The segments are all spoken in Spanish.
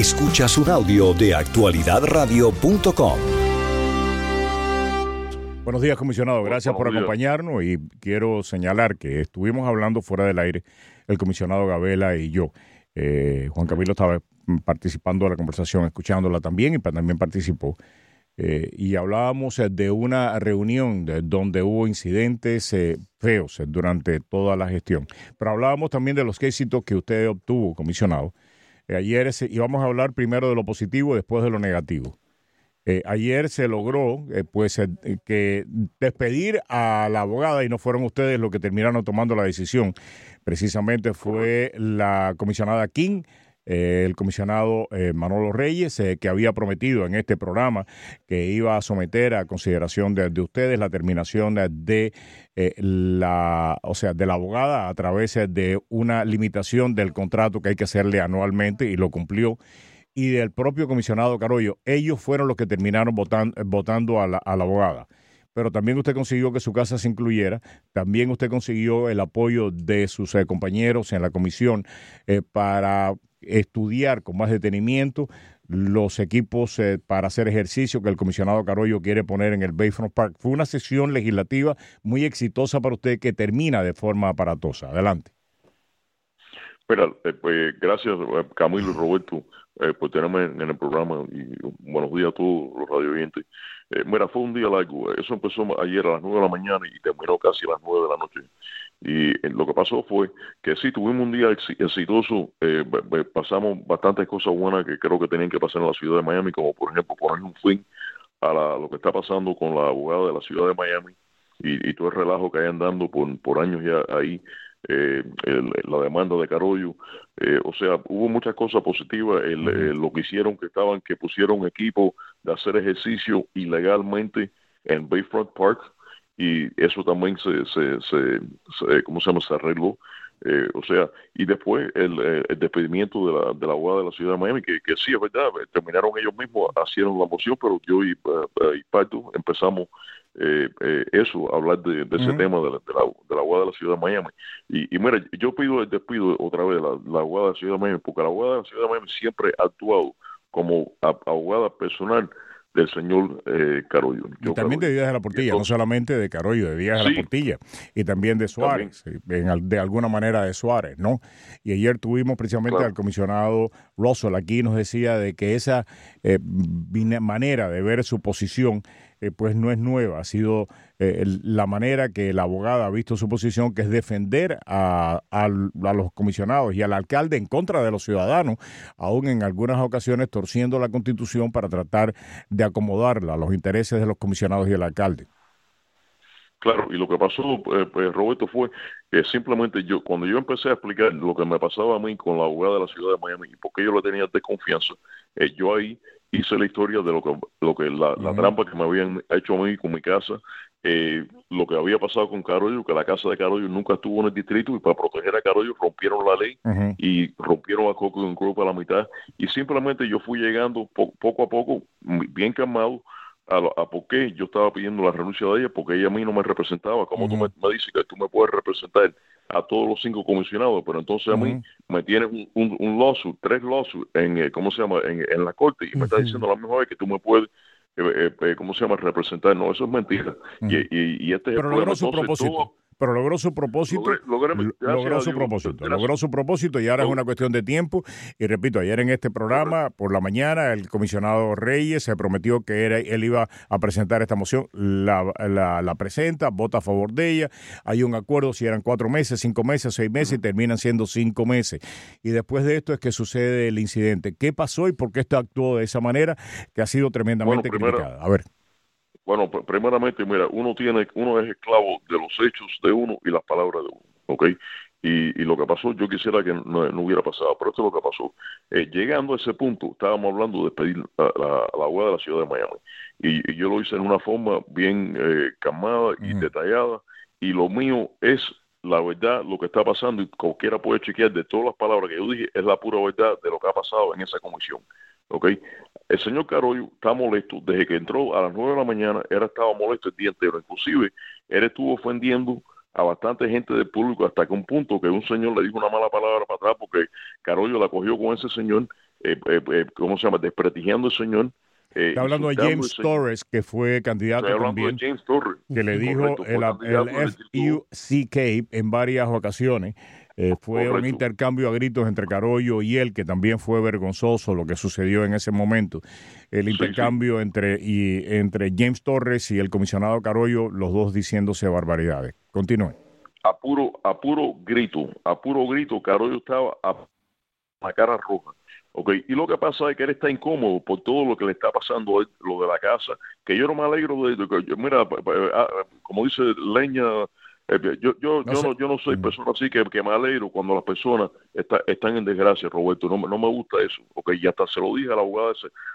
Escuchas un audio de actualidadradio.com. Buenos días, comisionado. Gracias por acompañarnos y quiero señalar que estuvimos hablando fuera del aire, el comisionado Gabela y yo. Eh, Juan Camilo estaba participando de la conversación, escuchándola también y también participó. Eh, y hablábamos eh, de una reunión donde hubo incidentes feos durante toda la gestión. Pero hablábamos también de los éxitos que usted obtuvo, comisionado. Ayer íbamos a hablar primero de lo positivo, después de lo negativo. ayer se logró pues que despedir a la abogada y no fueron ustedes los que terminaron tomando la decisión. Precisamente fue la comisionada King eh, el comisionado eh, Manolo Reyes, eh, que había prometido en este programa que iba a someter a consideración de, ustedes la terminación de, la, o sea, de la abogada a través de una limitación del contrato que hay que hacerle anualmente y lo cumplió y del propio comisionado Carollo. Ellos fueron los que terminaron votando a la, abogada pero también usted consiguió que su casa se incluyera, también usted consiguió el apoyo de sus compañeros en la comisión para estudiar con más detenimiento los equipos eh, para hacer ejercicio que el comisionado Carollo quiere poner en el Bayfront Park. Fue una sesión legislativa muy exitosa para usted que termina de forma aparatosa. Adelante. Mira, eh, pues gracias eh, Camilo y Roberto por tenerme en, el programa y buenos días a todos los radio mira, fue un día largo. Eso empezó ayer a las nueve de la mañana y terminó casi a las nueve de la noche. Y eh, lo que pasó fue que sí, tuvimos un día exitoso, eh, pasamos bastantes cosas buenas que creo que tenían que pasar en la ciudad de Miami, como por ejemplo poner un fin a lo que está pasando con la abogada de la ciudad de Miami y, todo el relajo que hayan dando por, por años ya ahí, eh, la demanda de Carollo. o sea, hubo muchas cosas positivas. lo que hicieron que estaban, que pusieron equipo de hacer ejercicio ilegalmente en Bayfront Park y eso también se, se, se, ¿cómo se llama? Se arregló. Eh, o sea, y después el, eh, el despedimiento de la, de la abogada de la ciudad de Miami, que, que sí es verdad, eh, terminaron ellos mismos, hicieron la moción, pero yo y, y Parto empezamos eh, eso, hablar de, ese tema de la, de, la, de la abogada de la ciudad de Miami. Y, y mira, yo pido el despido otra vez de la, la abogada de la ciudad de Miami, porque la abogada de la ciudad de Miami siempre ha actuado como abogada personal del señor eh, Carollo. y también de Díaz de la Portilla, no solamente de Carollo, de Díaz de la Portilla, y también de Suárez, de alguna manera de Suárez, ¿no? Y ayer tuvimos precisamente al comisionado Russell aquí, nos decía de que esa eh, manera de ver su posición eh, pues no es nueva, ha sido eh, la manera que la abogada ha visto su posición, que es defender a, los comisionados y al alcalde en contra de los ciudadanos, aún en algunas ocasiones torciendo la constitución para tratar de acomodarla a los intereses de los comisionados y el alcalde. Claro, y lo que pasó, eh, pues, Roberto, fue que simplemente yo, cuando yo empecé a explicar lo que me pasaba a mí con la abogada de la ciudad de Miami y por qué yo le tenía de confianza, yo ahí hice la historia de lo que, lo que la, trampa que me habían hecho a mí con mi casa, eh, lo que había pasado con Carollo, que la casa de Carollo nunca estuvo en el distrito y para proteger a Carollo rompieron la ley y rompieron a Coco un grupo a la mitad. Y simplemente yo fui llegando poco a poco, bien calmado, a, a, por qué yo estaba pidiendo la renuncia de ella, porque ella a mí no me representaba. Como tú me, me, dices que tú me puedes representar a todos los cinco comisionados, pero entonces a mí me tienes un, un, un lawsuit, tres lawsuits en, eh, ¿cómo se llama?, en, en la corte y me está diciendo la misma vez que tú me puedes eh, eh, ¿cómo se llama? Representar. No, eso es mentira. y, y, y, este es el. Su propósito pero logró su propósito. logró su propósito. Logró su propósito y ahora es una cuestión de tiempo. Y repito, ayer en este programa, por la mañana, el comisionado Reyes se prometió que era, él iba a presentar esta moción. La, la, presenta, vota a favor de ella. Hay un acuerdo si eran cuatro meses, cinco meses, seis meses y terminan siendo cinco meses. Y después de esto es que sucede el incidente. ¿Qué pasó y por qué esto actuó de esa manera que ha sido tremendamente criticada? A ver. Bueno, primeramente, mira, uno tiene, uno es esclavo de los hechos de uno y las palabras de uno, ¿ok? Y, y lo que pasó, yo quisiera que no, hubiera pasado, pero esto es lo que pasó. Eh, llegando a ese punto, estábamos hablando de pedir a, la, a la de la ciudad de Miami. Y, yo lo hice en una forma bien eh, calmada y detallada. Y lo mío es la verdad, lo que está pasando, y cualquiera puede chequear de todas las palabras que yo dije, es la pura verdad de lo que ha pasado en esa comisión. ¿ok? El señor Carollo está molesto desde que entró a las nueve de la mañana, él estaba molesto el día entero, inclusive él estuvo ofendiendo a bastante gente del público hasta que un punto que un señor le dijo una mala palabra para atrás porque Carollo la cogió con ese señor ¿cómo se llama?, desprestigiando al señor. Está hablando de James Torres, que fue candidato también, James Torres. que le dijo el, el FUCK en varias ocasiones eh, fue un intercambio a gritos entre Carollo y él, que también fue vergonzoso lo que sucedió en ese momento. El intercambio Entre, y, entre James Torres y el comisionado Carollo, los dos diciéndose barbaridades. Continúe. A puro, a puro grito, a puro grito, Carollo estaba a la cara roja. Okay. Y lo que pasa es que él está incómodo por todo lo que le está pasando, lo de la casa, que yo no me alegro de, de mira, ah, como dice Leña yo, yo, no yo, no, yo no soy persona así que, que me alegro cuando las personas está, están en desgracia, Roberto. No, no me gusta eso. Ok, ya hasta se lo dije a la abogada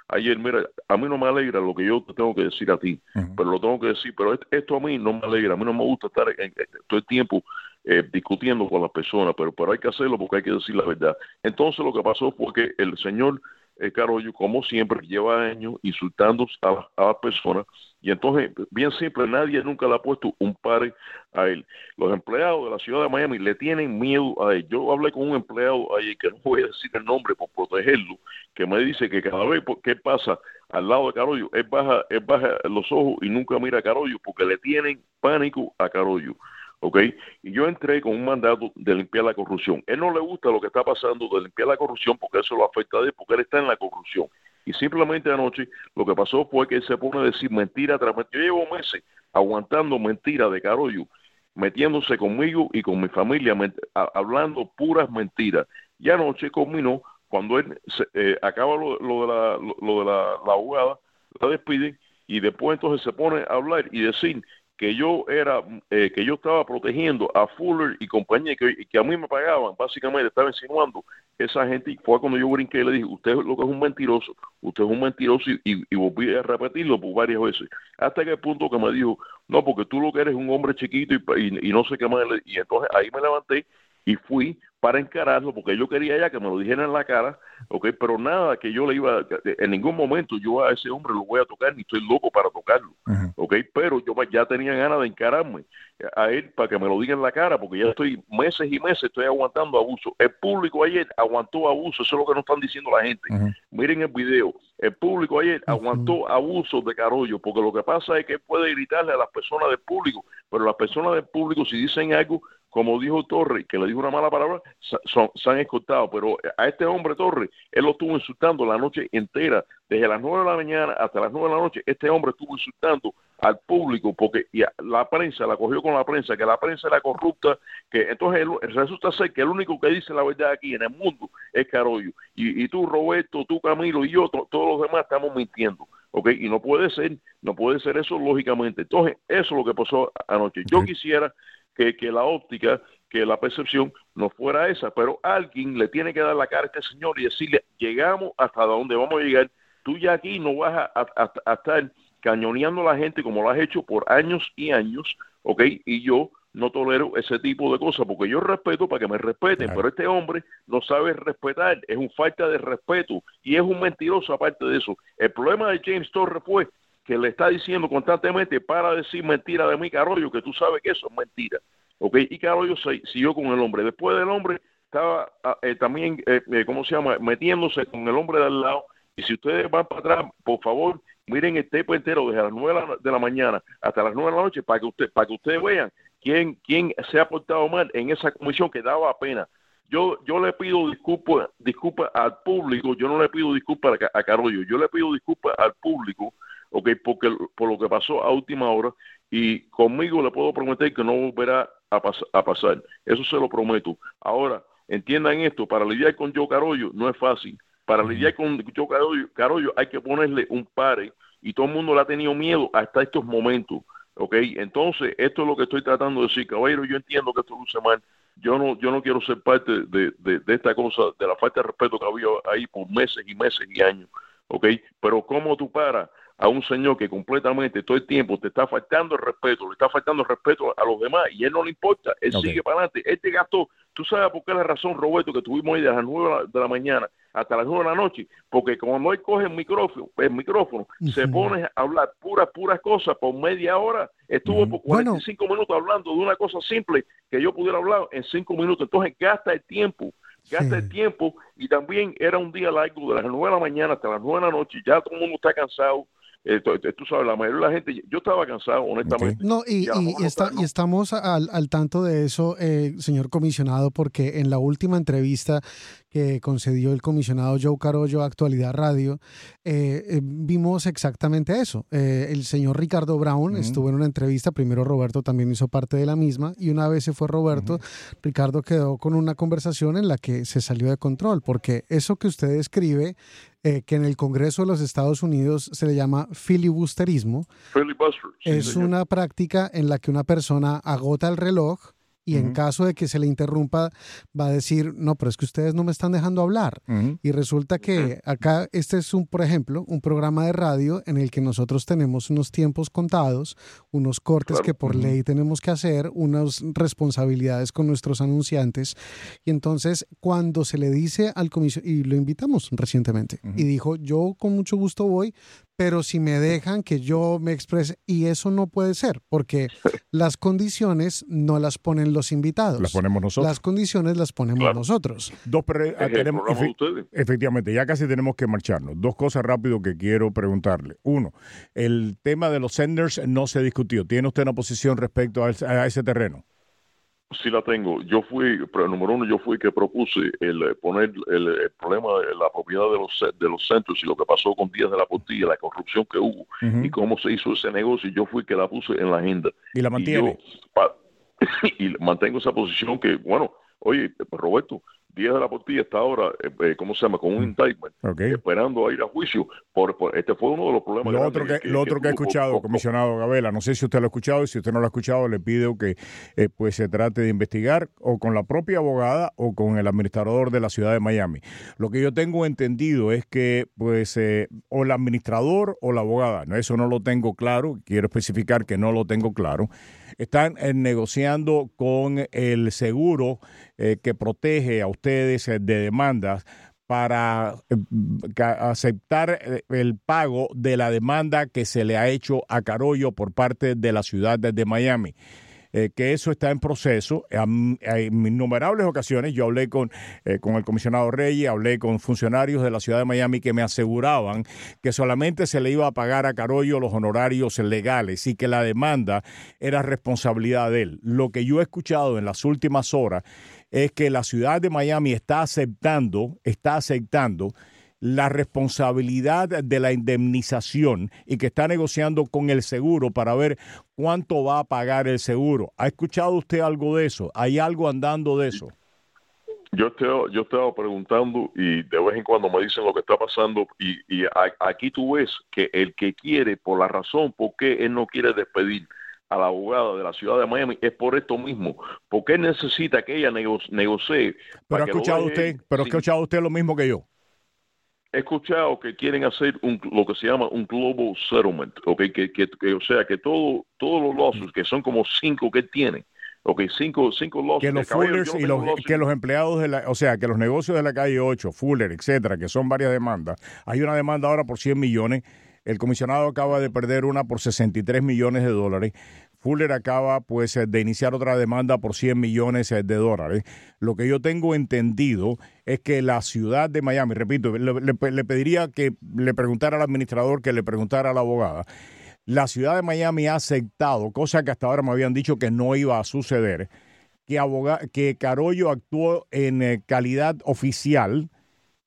ayer. Mira, a mí no me alegra lo que yo te tengo que decir a ti, pero lo tengo que decir. Pero esto a mí no me alegra. A mí no me gusta estar en, todo el tiempo eh, discutiendo con las personas, pero, pero hay que hacerlo porque hay que decir la verdad. Entonces lo que pasó fue que el señor eh, Carollo, como siempre, lleva años insultando a, a las personas y entonces, bien simple, nadie nunca le ha puesto un pare a él. Los empleados de la ciudad de Miami le tienen miedo a él. Yo hablé con un empleado ahí, que no voy a decir el nombre por protegerlo, que me dice que cada vez que pasa al lado de Carollo, él baja, él baja los ojos y nunca mira a Carollo porque le tienen pánico a Carollo. ¿Ok? Y yo entré con un mandato de limpiar la corrupción. Él no le gusta lo que está pasando de limpiar la corrupción porque eso lo afecta a él, porque él está en la corrupción. Y simplemente anoche lo que pasó fue que él se pone a decir mentira tras mentira. Yo llevo meses aguantando mentiras de Carollo, metiéndose conmigo y con mi familia, hablando puras mentiras. Y anoche conminó cuando él eh, acaba lo, de, la, lo, de la, la abogada, la despiden y después entonces se pone a hablar y decir que yo era, eh, que yo estaba protegiendo a Fuller y compañía, que, que a mí me pagaban, básicamente estaba insinuando esa gente, y fue cuando yo brinqué y le dije, usted lo que es un mentiroso, usted es un mentiroso, y, y, volví a repetirlo por varias veces, hasta que el punto que me dijo, no, porque tú lo que eres es un hombre chiquito y, y no sé qué más, y entonces ahí me levanté y fui para encararlo, porque yo quería ya que me lo dijeran en la cara, ¿ok? Pero nada que yo le iba, en ningún momento yo a ese hombre lo voy a tocar, ni estoy loco para tocarlo, ¿ok? Pero yo ya tenía ganas de encararme a él para que me lo diga en la cara, porque ya estoy meses y meses, estoy aguantando abuso. El público ayer aguantó abuso, eso es lo que nos están diciendo la gente. Miren el video, el público ayer aguantó abuso de Carollo, porque lo que pasa es que puede gritarle a las personas del público, pero las personas del público si dicen algo, como dijo Torre, que le dijo una mala palabra, son, se han escoltado. Pero a este hombre Torre, él lo estuvo insultando la noche entera, desde las nueve de la mañana hasta las nueve de la noche. Este hombre estuvo insultando al público porque la prensa la cogió con la prensa, que la prensa era corrupta, que entonces resulta ser que el único que dice la verdad aquí en el mundo es Carollo. Y, y tú, Roberto, tú, Camilo y yo, todos los demás estamos mintiendo. ¿ok? Y no puede ser, no puede ser eso lógicamente. Entonces, eso es lo que pasó anoche. Yo quisiera que, que la óptica, que la percepción no fuera esa, pero alguien le tiene que dar la cara a este señor y decirle, llegamos hasta donde vamos a llegar, tú ya aquí no vas a, estar cañoneando a la gente como lo has hecho por años y años, ¿ok? Y yo no tolero ese tipo de cosas porque yo respeto para que me respeten, pero este hombre no sabe respetar, es un falta de respeto y es un mentiroso aparte de eso. El problema de James Torres fue que le está diciendo constantemente para decir mentira de mí, Carollo, que tú sabes que eso es mentira. ¿Ok? Y Carollo siguió con el hombre. Después del hombre estaba ah, eh, también, eh, eh, ¿cómo se llama?, metiéndose con el hombre de al lado. Y si ustedes van para atrás, por favor, miren el tape entero desde las nueve de la mañana hasta las nueve de la noche para que usted, para que ustedes vean quién, quién se ha portado mal en esa comisión que daba pena. Yo, yo le pido disculpas disculpa al público, yo no le pido disculpas a, a Carollo, yo le pido disculpas al público ok, porque por lo que pasó a última hora y conmigo le puedo prometer que no volverá a, a pasar. Eso se lo prometo. Ahora, entiendan esto, para lidiar con Joe Carollo no es fácil. Para lidiar con Joe Carollo, Carollo hay que ponerle un pare y todo el mundo le ha tenido miedo hasta estos momentos. ¿ok? Entonces, esto es lo que estoy tratando de decir, caballero, yo entiendo que esto luce mal, yo no, yo no quiero ser parte de, de, de, esta cosa, de la falta de respeto que había ahí por meses y meses y años, ¿ok? Pero ¿cómo tú paras a un señor que completamente todo el tiempo te está faltando el respeto, le está faltando el respeto a los demás y él no le importa, él sigue para adelante, él te gastó, tú sabes por qué la razón, Roberto, que tuvimos ahí de las nueve de la mañana hasta las nueve de la noche, porque cuando él coge el micrófono, el micrófono, se pone a hablar puras, puras cosas por media hora, estuvo por 45 minutos hablando de una cosa simple que yo pudiera hablar en cinco minutos, entonces gasta el tiempo gasta el tiempo y también era un día largo de las nueve de la mañana hasta las nueve de la noche, ya todo el mundo está cansado, eh, tú sabes, la mayoría de la gente, yo estaba cansado, honestamente. No, y, y, estamos al, al, tanto de eso, eh, señor comisionado, porque en la última entrevista que concedió el comisionado Joe Carollo a Actualidad Radio, eh, vimos exactamente eso. el señor Ricardo Brown estuvo en una entrevista, primero Roberto también hizo parte de la misma, y una vez se fue Roberto, Ricardo quedó con una conversación en la que se salió de control, porque eso que usted escribe eh, que en el Congreso de los Estados Unidos se le llama filibusterismo. es una práctica en la que una persona agota el reloj y en caso de que se le interrumpa va a decir, no, pero es que ustedes no me están dejando hablar. Y resulta que acá este es un, por ejemplo, un programa de radio en el que nosotros tenemos unos tiempos contados, unos cortes que por ley tenemos que hacer, unas responsabilidades con nuestros anunciantes. Y entonces cuando se le dice al comisionado, y lo invitamos recientemente, y dijo, yo con mucho gusto voy, pero si me dejan que yo me exprese, y eso no puede ser, porque las condiciones no las ponen los invitados. Las ponemos nosotros. Las condiciones las ponemos nosotros. Dos ah, tenemos, efectivamente, ya casi tenemos que marcharnos. Dos cosas rápido que quiero preguntarle. Uno, el tema de los senders no se discutió. ¿Tiene usted una posición respecto a ese terreno? Sí la tengo. Yo fui, pero número uno, yo fui que propuse el eh, poner el, problema de la propiedad de los de los centros y lo que pasó con Díaz de la Portilla, la corrupción que hubo y cómo se hizo ese negocio. Yo fui que la puse en la agenda. ¿Y la mantiene? y mantengo esa posición que, bueno, oye, Roberto, Díaz de la Portilla está ahora, eh, eh, ¿cómo se llama? Con un mm. indictment, esperando a ir a juicio. Por, este fue uno de los problemas. Lo otro que, lo otro que, he escuchado, comisionado Gabela, no sé si usted lo ha escuchado y si usted no lo ha escuchado, le pido que eh, pues se trate de investigar o con la propia abogada o con el administrador de la ciudad de Miami. Lo que yo tengo entendido es que pues o el administrador o la abogada, no eso no lo tengo claro, quiero especificar que no lo tengo claro están eh, negociando con el seguro eh, que protege a ustedes eh, de demandas para aceptar el pago de la demanda que se le ha hecho a Carollo por parte de la ciudad de Miami. Eh, que eso está en proceso. En, innumerables ocasiones yo hablé con, eh, con el comisionado Reyes, hablé con funcionarios de la ciudad de Miami que me aseguraban que solamente se le iba a pagar a Carollo los honorarios legales y que la demanda era responsabilidad de él. Lo que yo he escuchado en las últimas horas es que la ciudad de Miami está aceptando, está aceptando la responsabilidad de la indemnización y que está negociando con el seguro para ver cuánto va a pagar el seguro. ¿Ha escuchado usted algo de eso? ¿Hay algo andando de eso? Yo estaba, yo estaba preguntando y de vez en cuando me dicen lo que está pasando y, aquí tú ves que el que quiere, por la razón por qué él no quiere despedir a la abogada de la ciudad de Miami es por esto mismo, porque él necesita que ella negocie. Pero ha escuchado usted, pero ha escuchado usted lo mismo que yo he escuchado que quieren hacer un, lo que se llama un global settlement, okay, que, que, o sea, que todo, todos los lawsuits, que son como cinco que tienen, okay, cinco, cinco lawsuits. Que los Fullers y los, que los empleados de la, o sea, que los negocios de la calle 8, Fuller, etcétera, que son varias demandas. Hay una demanda ahora por 100 millones. El comisionado acaba de perder una por 63 millones de dólares. Fuller acaba pues de iniciar otra demanda por 100 millones de dólares. Lo que yo tengo entendido es que la ciudad de Miami, repito, le, pediría que le preguntara al administrador, que le preguntara a la abogada. La ciudad de Miami ha aceptado, cosa que hasta ahora me habían dicho que no iba a suceder, que, que Carollo actuó en eh, calidad oficial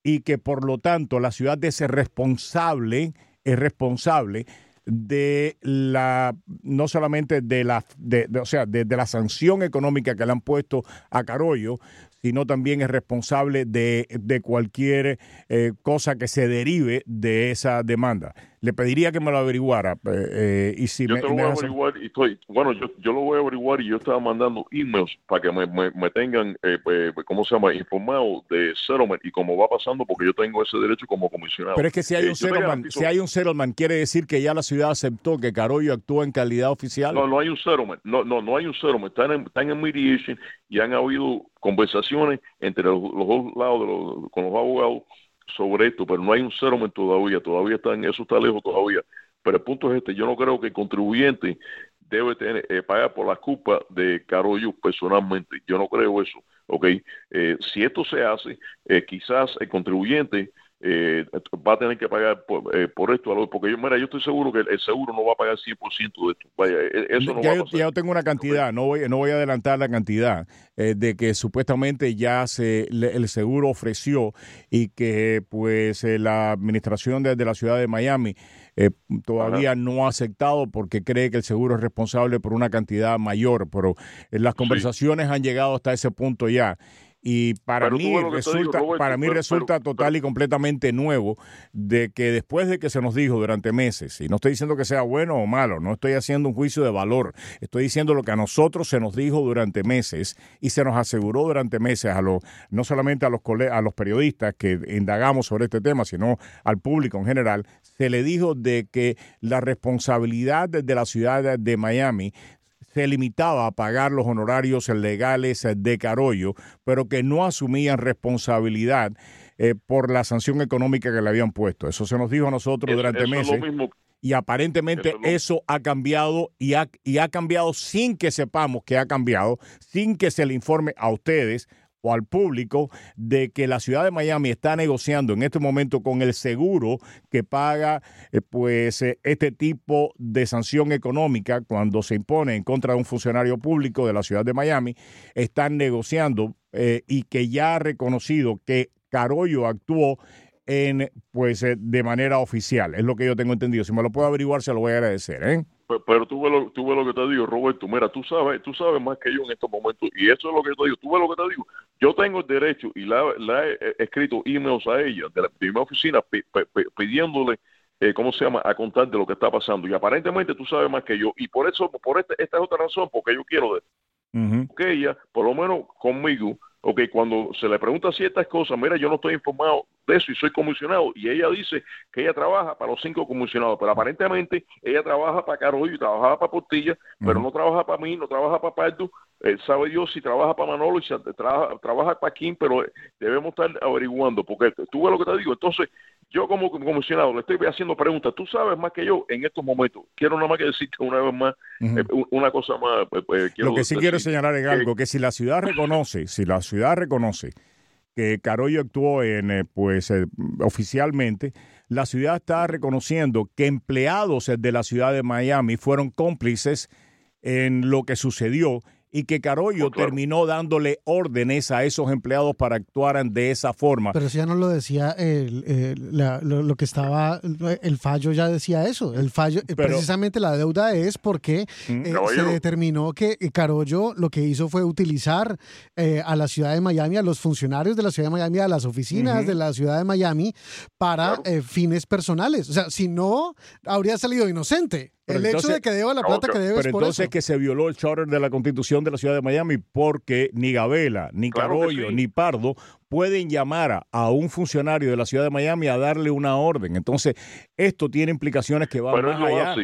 y que por lo tanto la ciudad ser responsable, es responsable de la no solamente de la de, o sea de, la sanción económica que le han puesto a Carollo sino también es responsable de, de cualquier eh, cosa que se derive de esa demanda le pediría que me lo averiguara. Eh, eh, y si yo me, te lo voy a averiguar y estoy, bueno, yo, yo lo voy a averiguar y yo estaba mandando emails para que me, me, tengan, eh, pues, ¿cómo se llama?, informado de settlement y cómo va pasando porque yo tengo ese derecho como comisionado. Pero es que si hay un settlement, si hay un settlement, quiere decir que ya la ciudad aceptó que Carollo actúa en calidad oficial. No, no hay un settlement, no, no, no hay un settlement, están en, están en mediation y han habido conversaciones entre los, dos lados de los, con los abogados sobre esto, pero no hay un settlement todavía, todavía están, eso está lejos todavía. Pero el punto es este, yo no creo que el contribuyente debe tener, eh, pagar por la culpa de Carollo personalmente, yo no creo eso, ¿ok? Si esto se hace, quizás el contribuyente eh, va a tener que pagar por, eh, por esto, porque yo, mira, yo estoy seguro que el, seguro no va a pagar 100% de esto. Vaya, e, eso no ya, va yo, a pasar. ya yo tengo una cantidad, no voy, no voy a adelantar la cantidad eh, de que supuestamente ya se el seguro ofreció y que pues eh, la administración de, de, la ciudad de Miami eh, todavía Ajá. no ha aceptado porque cree que el seguro es responsable por una cantidad mayor, pero las conversaciones sí. han llegado hasta ese punto ya y para pero mí resulta digo, para mí pero, resulta pero, total y completamente nuevo de que después de que se nos dijo durante meses y no estoy diciendo que sea bueno o malo no estoy haciendo un juicio de valor estoy diciendo lo que a nosotros se nos dijo durante meses y se nos aseguró durante meses a los no solamente a los a los periodistas que indagamos sobre este tema sino al público en general se le dijo de que la responsabilidad de la ciudad de Miami se limitaba a pagar los honorarios legales de Carollo, pero que no asumían responsabilidad eh, por la sanción económica que le habían puesto. Eso se nos dijo a nosotros durante eso meses. Y aparentemente eso, eso, ha cambiado y ha, y ha cambiado sin que sepamos que ha cambiado, sin que se le informe a ustedes al público de que la ciudad de Miami está negociando en este momento con el seguro que paga eh, pues eh, este tipo de sanción económica cuando se impone en contra de un funcionario público de la ciudad de Miami están negociando eh, y que ya ha reconocido que Carollo actuó en pues de manera oficial es lo que yo tengo entendido si me lo puedo averiguar se lo voy a agradecer ¿eh? pero, pero tú, ves lo, tú ves lo que te digo, Roberto. Mira, tú sabes, tú sabes más que yo en estos momentos. Y eso es lo que te digo. Tú ves lo que te digo. Yo tengo el derecho y la, la he escrito emails a ella de la primera oficina pidiéndole, eh, ¿cómo se llama?, a contar de lo que está pasando. Y aparentemente tú sabes más que yo. Y por eso, por este, esta es otra razón, porque yo quiero de uh -huh. que ella, por lo menos conmigo, ok, cuando se le pregunta ciertas cosas, mira, yo no estoy informado de eso y soy comisionado, y ella dice que ella trabaja para los cinco comisionados, pero aparentemente ella trabaja para Carollo y trabajaba para Portilla, uh -huh. pero no trabaja para mí, no trabaja para Pardo, eh, sabe Dios si trabaja para Manolo y si trabaja, trabaja para Kim, pero debemos estar averiguando, porque tú ves lo que te digo, entonces yo como comisionado le estoy haciendo preguntas, tú sabes más que yo en estos momentos, quiero nada más que decirte una vez más, uh -huh. eh, una cosa más. Eh, lo que sí decir, quiero señalar es algo, que si la ciudad reconoce, si la ciudad reconoce que Carollo actuó en, eh, pues, eh, oficialmente, la ciudad está reconociendo que empleados de la ciudad de Miami fueron cómplices en lo que sucedió y que Carollo oh, claro. terminó dándole órdenes a esos empleados para actuaran de esa forma. Pero si ya no lo decía el, el, la, lo, lo, que estaba, el fallo ya decía eso. El fallo, Pero, precisamente la deuda es porque eh, se determinó que Carollo lo que hizo fue utilizar eh, a la ciudad de Miami, a los funcionarios de la ciudad de Miami, a las oficinas uh -huh. de la ciudad de Miami para claro. eh, fines personales. O sea, si no, habría salido inocente. Pero el entonces, hecho de que deba la plata que debe pero es por entonces eso. que se violó el charter de la Constitución de la Ciudad de Miami porque ni Gabela, ni claro Carollo, sí. ni Pardo pueden llamar a, a, un funcionario de la Ciudad de Miami a darle una orden. Entonces, esto tiene implicaciones que van pero más allá.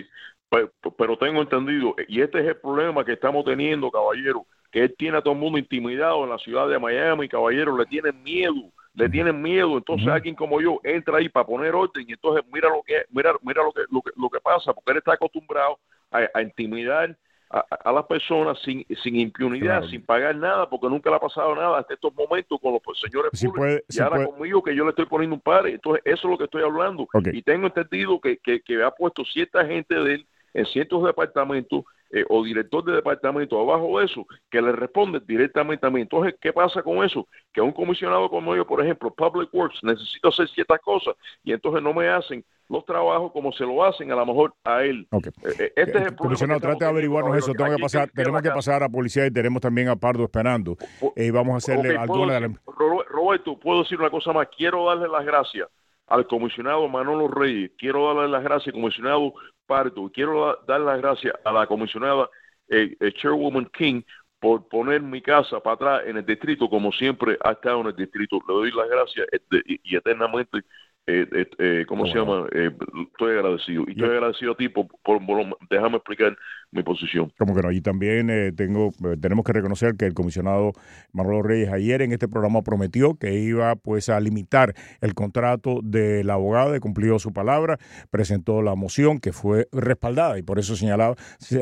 Pero, pero tengo entendido, y este es el problema que estamos teniendo, caballero, que él tiene a todo el mundo intimidado en la ciudad de Miami, caballero, le tienen miedo le tienen miedo, entonces uh -huh. alguien como yo entra ahí para poner orden y entonces mira lo que mira mira lo que lo que, lo que pasa, porque él está acostumbrado a, a intimidar a, a, las personas sin, sin impunidad, claro. sin pagar nada, porque nunca le ha pasado nada hasta estos momentos con los pues, señores públicos. puede, y ahora puede. conmigo que yo le estoy poniendo un par, entonces eso es lo que estoy hablando. Okay. Y tengo entendido que, que, que ha puesto cierta gente de él en ciertos departamentos eh, o director de departamento abajo de eso, que le responde directamente a mí. Entonces, ¿qué pasa con eso? Que un comisionado como yo, por ejemplo, Public Works, necesito hacer ciertas cosas y entonces no me hacen los trabajos como se lo hacen a lo mejor a él. Okay. Eh, este es el Comisionado, trate de averiguarnos eso. Tengo que pasar, tenemos que, pasar a policía y tenemos también a Pardo esperando. Y eh, vamos a hacerle okay, alguna de la... Roberto, puedo decir una cosa más. Quiero darle las gracias al comisionado Manolo Reyes. Quiero darle las gracias al comisionado Pardo. Quiero dar las gracias a la comisionada eh, eh, Chairwoman King por poner mi casa para atrás en el distrito como siempre ha estado en el distrito. Le doy las gracias y, eternamente, eh, eh ¿cómo oh, se llama? Wow. estoy agradecido. Y estoy agradecido a ti por, por, por, déjame explicar mi posición. Como que no, y también eh, tengo, eh, tenemos que reconocer que el comisionado Manolo Reyes ayer en este programa prometió que iba pues a limitar el contrato de la abogada, cumplió su palabra, presentó la moción que fue respaldada y por eso señalaba,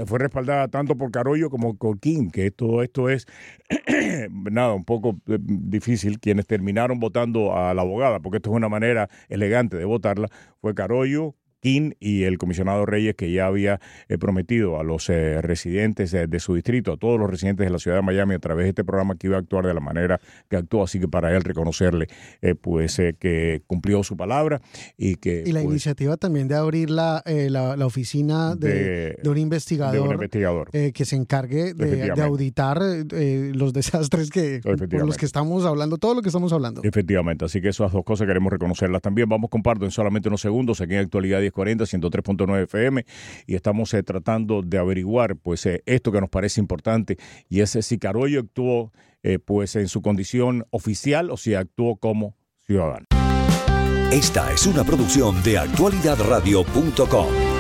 fue respaldada tanto por Carollo como por que todo esto es nada, un poco eh, difícil. Quienes terminaron votando a la abogada, porque esto es una manera elegante de votarla, fue Carollo, King y el comisionado Reyes que ya había eh, prometido a los eh, residentes de, su distrito, a todos los residentes de la ciudad de Miami a través de este programa que iba a actuar de la manera que actuó, así que para él reconocerle eh, pues que cumplió su palabra y que... Y la pues, iniciativa también de abrir la, la, oficina de, un investigador, de un investigador. que se encargue de, auditar los desastres que por los que estamos hablando, todo lo que estamos hablando. Efectivamente, así que esas dos cosas queremos reconocerlas también. Vamos comparto en solamente unos segundos aquí en Actualidad 40, 103.9 FM, y estamos eh, tratando de averiguar pues eh, esto que nos parece importante, y es si Carollo actuó eh, pues en su condición oficial o si actuó como ciudadano. Esta es una producción de actualidadradio.com.